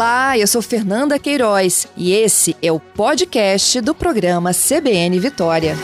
Olá, eu sou Fernanda Queiroz e esse é o podcast do programa CBN Vitória.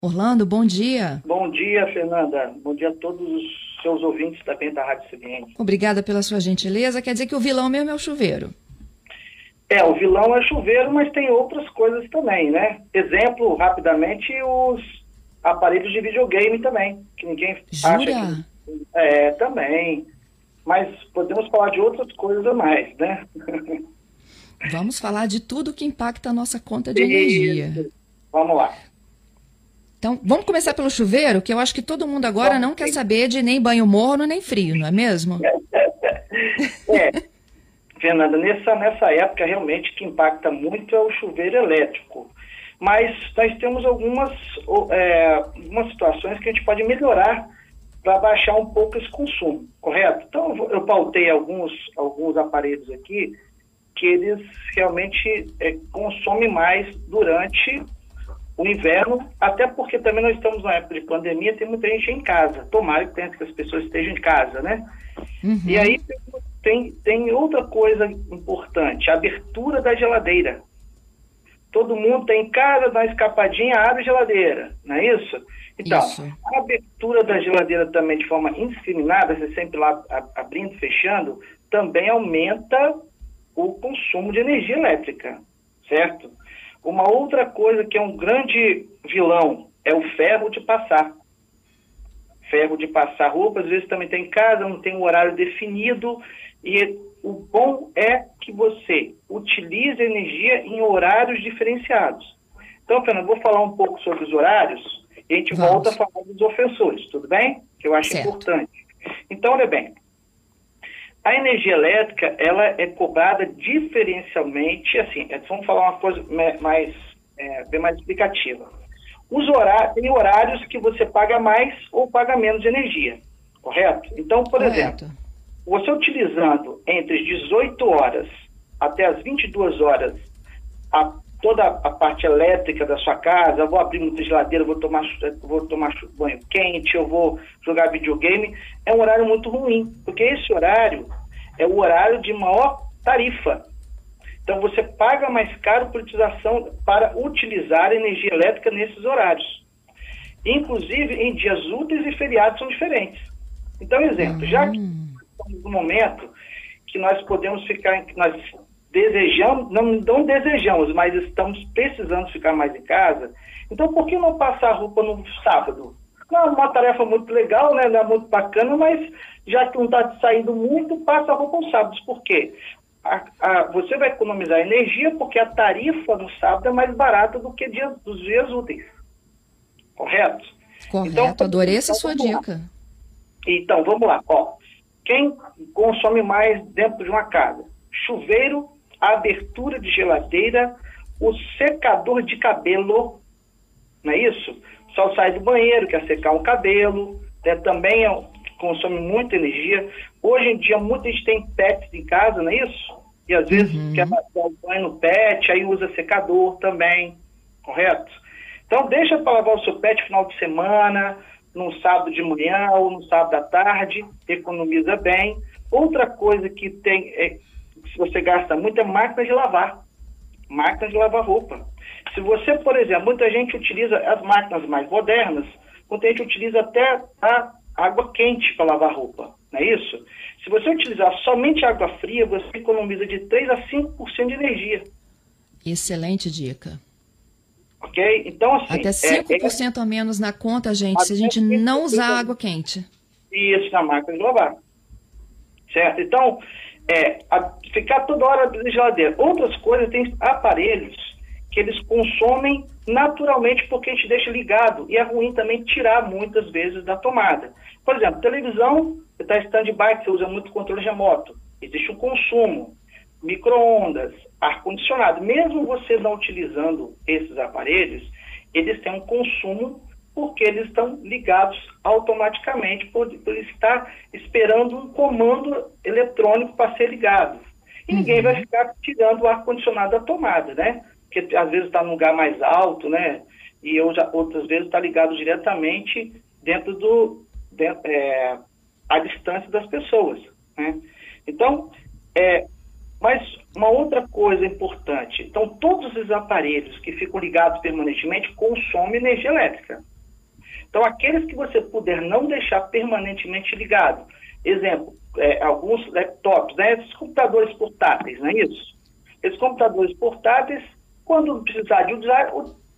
Orlando, bom dia. Bom dia, Fernanda. Bom dia a todos os seus ouvintes também da Rádio CBN. Obrigada pela sua gentileza. Quer dizer que o vilão mesmo é o chuveiro. É, o vilão é chuveiro, mas tem outras coisas também, né? Exemplo, rapidamente, os aparelhos de videogame também, que ninguém Jura? acha que... É, também. Mas podemos falar de outras coisas a mais, né? Vamos falar de tudo que impacta a nossa conta de energia. Vamos lá. Então, vamos começar pelo chuveiro, que eu acho que todo mundo agora não quer saber de nem banho morno nem frio, não é mesmo? É, Fernanda, nessa, nessa época realmente que impacta muito é o chuveiro elétrico. Mas nós temos algumas, é, algumas situações que a gente pode melhorar para baixar um pouco esse consumo, correto? Então eu pautei alguns, alguns aparelhos aqui que eles realmente é, consomem mais durante o inverno, até porque também nós estamos na época de pandemia, tem muita gente em casa. Tomara que, tenha- que as pessoas estejam em casa, né? Uhum. E aí tem, tem outra coisa importante, a abertura da geladeira. Todo mundo tem em casa, dá uma escapadinha, abre a geladeira, não é isso? Então, Isso. a abertura da geladeira também de forma indiscriminada, você sempre lá abrindo fechando, também aumenta o consumo de energia elétrica, certo? Uma outra coisa que é um grande vilão é o ferro de passar ferro de passar roupa, às vezes também tem em casa, não tem um horário definido, e o bom é que você utilize a energia em horários diferenciados. Então, Fernando, vou falar um pouco sobre os horários, e a gente Vamos. volta a falar dos ofensores, tudo bem? Que eu acho Certo. importante. Então, olha bem, a energia elétrica, ela é cobrada diferencialmente, assim, é, vamos falar uma coisa mais, é, bem mais explicativa. Os horários, tem horários que você paga mais ou paga menos de energia, correto? Então, por exemplo, Correto. Você utilizando entre as 18 horas até as 22 horas a- toda a parte elétrica da sua casa, eu vou abrir muita geladeira, vou tomar, vou tomar banho quente, eu vou jogar videogame, é um horário muito ruim, porque esse horário é o horário de maior tarifa. Então você paga mais caro por utilização para utilizar energia elétrica nesses horários. Inclusive em dias úteis e feriados são diferentes. Então, exemplo, já que No momento que nós podemos ficar, que nós desejamos, não, não desejamos, mas estamos precisando ficar mais em casa, então por que não passar a roupa no sábado? Não, é uma tarefa muito legal, né? Não é muito bacana, mas já que não está saindo muito, passa a roupa nos sábados. Por quê? A- a- você vai economizar energia porque a tarifa no sábado é mais barata do que dia, dos dias úteis. Correto? Correto, Então, adorei essa então, sua dica. Então, vamos lá. Ó, quem consome mais dentro de uma casa? Chuveiro, abertura de geladeira, o secador de cabelo, não é isso? Só sai do banheiro, quer secar o cabelo, né? também é, um- consome muita energia. Hoje em dia, muita gente tem pets em casa, não é isso? E às vezes Uhum. quer dar o banho no pet, aí usa secador também, correto? Então, deixa para lavar o seu pet final de semana, num sábado de manhã ou no sábado à tarde, economiza bem. Outra coisa que tem, é, se você gasta muito, é máquina de lavar. Máquina de lavar roupa. Se você, por exemplo, muita gente utiliza as máquinas mais modernas, muita gente utiliza até a água quente para lavar roupa, não é isso? Se você utilizar somente água fria, você economiza de 3 a 5% de energia, Excelente dica. Ok? Então, assim... Até é- 5% a menos na conta, gente, se a gente não 5% usar água quente. Isso, na máquina de lavar. Certo? Então, é, a- ficar toda hora abrindo a geladeira. Outras coisas, tem aparelhos que eles consomem naturalmente porque a gente deixa ligado. E é ruim também tirar muitas vezes da tomada. Por exemplo, televisão, você está em stand-by, que você usa muito controle remoto. Existe um consumo. Micro-ondas, ar-condicionado. Mesmo você não utilizando esses aparelhos, eles têm um consumo porque eles estão ligados automaticamente por, por estar esperando um comando eletrônico para ser ligado. E ninguém vai ficar tirando o ar-condicionado da tomada, né? Porque às vezes está num lugar mais alto, né? E outras vezes está ligado diretamente dentro do dentro, é, a distância das pessoas. Né? Então, é, mas uma outra coisa importante, então todos os aparelhos que ficam ligados permanentemente consomem energia elétrica. Então, aqueles que você puder não deixar permanentemente ligado, exemplo, é, alguns laptops, né, esses computadores portáteis, não é isso? Esses computadores portáteis, quando precisar de usar,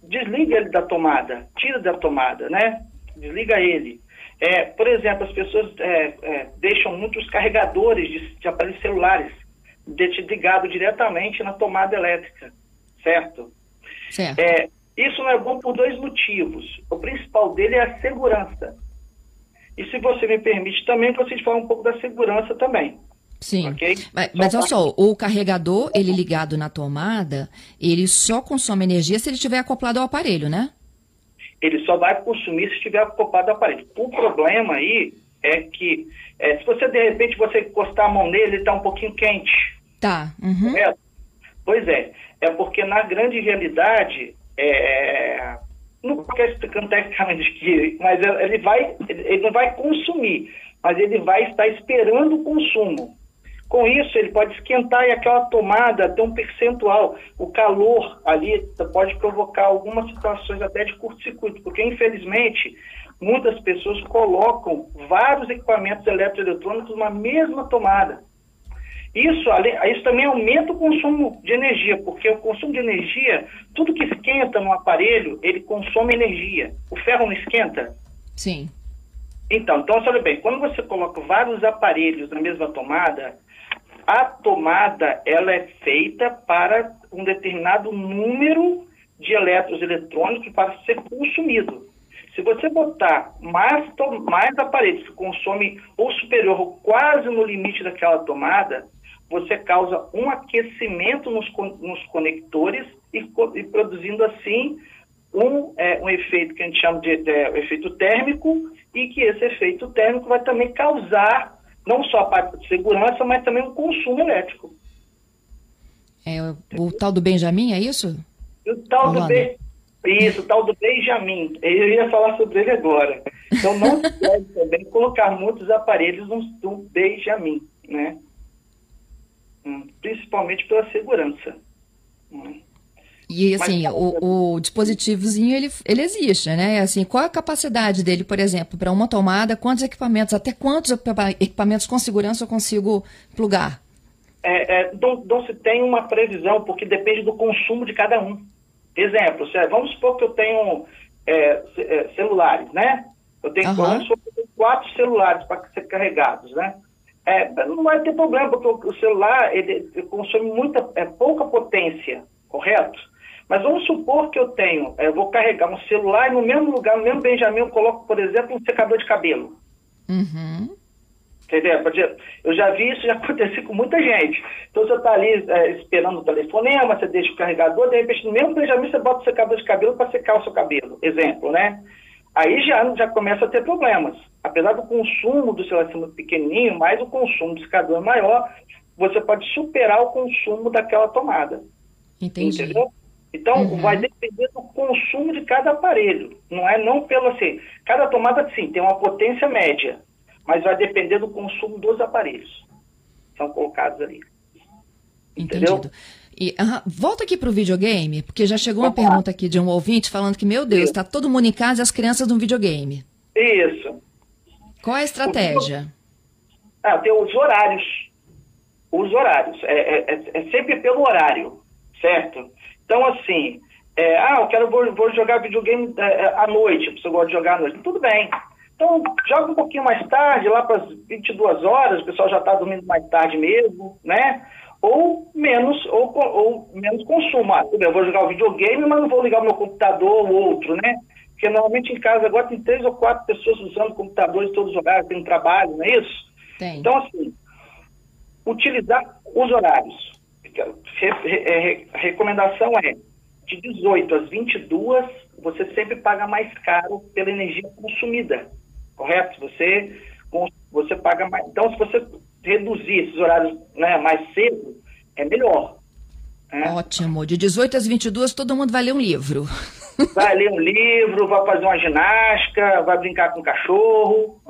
desliga ele da tomada, tira da tomada, né? Desliga ele. É, por exemplo, as pessoas é, é, deixam muitos carregadores de, de aparelhos celulares ligado diretamente na tomada elétrica, certo? Certo. É, isso não é bom por dois motivos. O principal dele é a segurança. E se você me permite também, vocês falem um pouco da segurança também. Sim. Okay? Mas, mas olha só, o carregador, ele ligado na tomada, ele só consome energia se ele estiver acoplado ao aparelho, né? Ele só vai consumir se estiver acoplado ao aparelho. O problema aí é que é, se você, de repente, você encostar a mão nele, ele está um pouquinho quente. Tá. Uhum. Pois é. É porque, na grande realidade, é, não ficar explicando tecnicamente aqui, mas ele, vai, ele não vai consumir, mas ele vai estar esperando o consumo. Com isso, ele pode esquentar e aquela tomada tem um percentual. O calor ali pode provocar algumas situações até de curto-circuito, porque infelizmente muitas pessoas colocam vários equipamentos eletroeletrônicos numa mesma tomada. Isso, isso também aumenta o consumo de energia, porque o consumo de energia, tudo que esquenta no aparelho, ele consome energia. O ferro não esquenta? Sim. Então, então, olha bem, quando você coloca vários aparelhos na mesma tomada, a tomada ela é feita para um determinado número de elétrons eletrônicos para ser consumido. Se você botar mais, mais aparelhos que consomem ou superior ou quase no limite daquela tomada, você causa um aquecimento nos, nos conectores e, e, produzindo assim um, é, um efeito que a gente chama de, de, de efeito térmico e que esse efeito térmico vai também causar não só a parte de segurança, mas também um consumo elétrico. É o, o tal do Benjamin, é isso? O tal do Be... Isso, o tal do Benjamin. Eu ia falar sobre ele agora. Então não se deve também colocar muitos aparelhos no, no Benjamin, né? Hum, principalmente pela segurança. Hum. E assim, Mas, o, o, dispositivozinho ele, ele existe, né? Assim, qual a capacidade dele, por exemplo, para uma tomada, quantos equipamentos, até quantos equipamentos com segurança eu consigo plugar? É, é, não, não, se tem uma previsão, porque depende do consumo de cada um. Exemplo, vamos supor que eu tenho é, é celulares, né? Eu tenho, uhum. vamos supor que eu tenho quatro celulares para ser carregados, né? É, não vai ter problema, porque o celular ele, ele consome muita, é, pouca potência, correto? Mas vamos supor que eu tenho, é, eu vou carregar um celular e no mesmo lugar, no mesmo Benjamin, eu coloco, por exemplo, um secador de cabelo. Uhum. Entendeu? Eu já vi isso já acontecer com muita gente. Então você está ali é, esperando o telefonema, você deixa o carregador, de repente no mesmo Benjamin você bota o secador de cabelo para secar o seu cabelo. Exemplo, né? Aí já, já começa a ter problemas. Apesar do consumo do celular ser muito pequenininho, mas o consumo do secador é maior, você pode superar o consumo daquela tomada. Entendi. Entendeu? Então, uhum. vai depender do consumo de cada aparelho. Não é não pelo assim. Cada tomada, sim, tem uma potência média, mas vai depender do consumo dos aparelhos. São colocados ali. Entendeu? Entendido. E, volta aqui para o videogame, porque já chegou uma pergunta aqui de um ouvinte falando que, meu Deus, está todo mundo em casa e as crianças no videogame. Isso. Qual é a estratégia? Ah, tem os horários. Os horários. É, é, é, é sempre pelo horário, certo? Então, assim, é, ah, eu quero vou, vou jogar videogame é, é à noite, se eu gosto de jogar à noite. Tudo bem. Então, joga um pouquinho mais tarde, lá para as 22 horas, o pessoal já está dormindo mais tarde mesmo, né? Ou menos, ou, ou menos consumo. Ah, eu vou jogar o videogame, mas não vou ligar o meu computador ou outro, né? Porque normalmente em casa agora tem três ou quatro pessoas usando computadores todos os horários, tem um trabalho, não é isso? Tem. Então, assim, utilizar os horários a recomendação é de 18 às 22, você sempre paga mais caro pela energia consumida, correto? Você, você paga mais. Então, se você reduzir esses horários né, mais cedo, é melhor. Né? Ótimo. De 18 às 22, todo mundo vai ler um livro. vai ler um livro, vai fazer uma ginástica, vai brincar com o cachorro.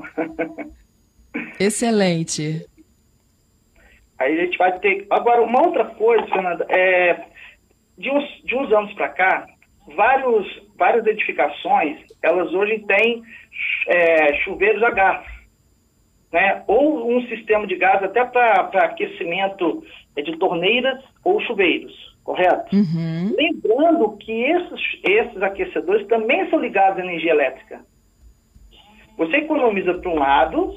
Excelente. Aí a gente vai ter. Agora, uma outra coisa, Fernanda, é, de, uns, de uns anos para cá, vários, várias edificações, elas hoje têm é, chuveiros a gás. Né? Ou um sistema de gás até para aquecimento de torneiras ou chuveiros, correto? Uhum. Lembrando que esses, esses aquecedores também são ligados à energia elétrica. Você economiza para um lado,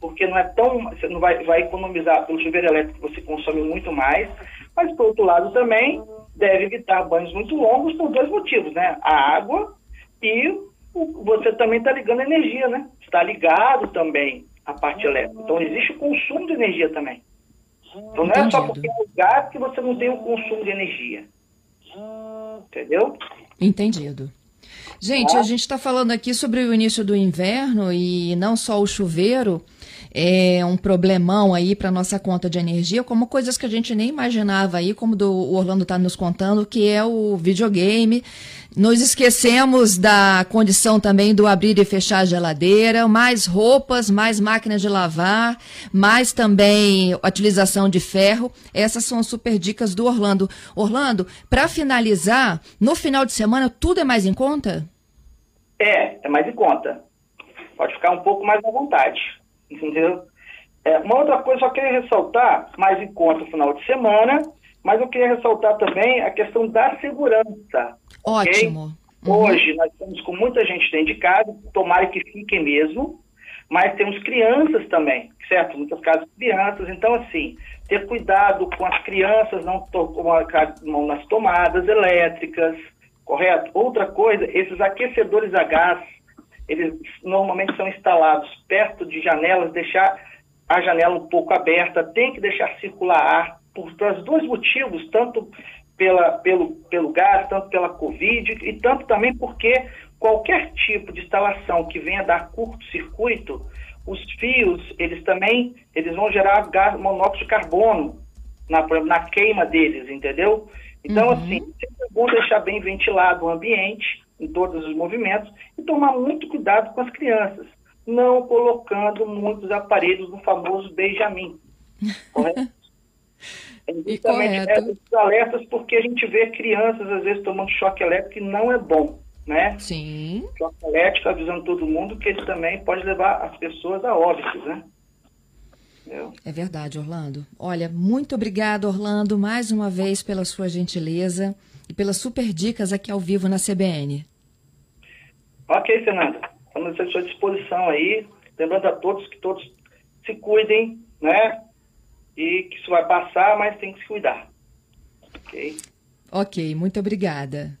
porque não é tão. Você não vai, vai economizar pelo chuveiro elétrico, você consome muito mais, mas, por outro lado, também deve evitar banhos muito longos por dois motivos, né? A água e você também está ligando a energia, né? Está ligado também a parte elétrica. Então, existe o consumo de energia também. Então, não é só porque é o gás que você não tem o consumo de energia. Entendeu? Entendido. Gente, a gente está falando aqui sobre o início do inverno e não só o chuveiro é um problemão aí para nossa conta de energia, como coisas que a gente nem imaginava aí, como do, o Orlando está nos contando, que é o videogame. Nos esquecemos da condição também do abrir e fechar a geladeira, mais roupas, mais máquinas de lavar, mais também utilização de ferro. Essas são as super dicas do Orlando. Orlando, para finalizar, no final de semana tudo é mais em conta? É, é mais em conta. Pode ficar um pouco mais à vontade entendeu? É, uma outra coisa, só queria ressaltar, mais em conta o final de semana, mas eu queria ressaltar também a questão da segurança. Ótimo. Okay? Uhum. Hoje nós estamos com muita gente dentro de casa, tomara que fiquem mesmo, mas temos crianças também, certo? Muitas casas crianças, então assim, ter cuidado com as crianças, não colocar mão nas tomadas elétricas, correto? Outra coisa, esses aquecedores a gás, eles normalmente são instalados perto de janelas, deixar a janela um pouco aberta, tem que deixar circular ar, por dois motivos, tanto pela, pelo, pelo gás, tanto pela Covid, e tanto também porque qualquer tipo de instalação que venha dar curto-circuito, os fios, eles também, eles vão gerar gás, monóxido de carbono na, na queima deles, entendeu? Então, uhum. assim, é bom deixar bem ventilado o ambiente, em todos os movimentos e tomar muito cuidado com as crianças, não colocando muitos aparelhos no famoso Benjamin. Correto? É justamente esses alertas porque a gente vê crianças às vezes tomando choque elétrico e não é bom, né? Sim. Choque elétrico avisando todo mundo que ele também pode levar as pessoas a óbitos, né? É verdade, Orlando. Olha, muito obrigado, Orlando, mais uma vez pela sua gentileza e pelas super dicas aqui ao vivo na CBN. Ok, Fernanda. Estamos à sua disposição aí. Lembrando a todos que todos se cuidem, né? E que isso vai passar, mas tem que se cuidar. Ok? Ok, muito obrigada.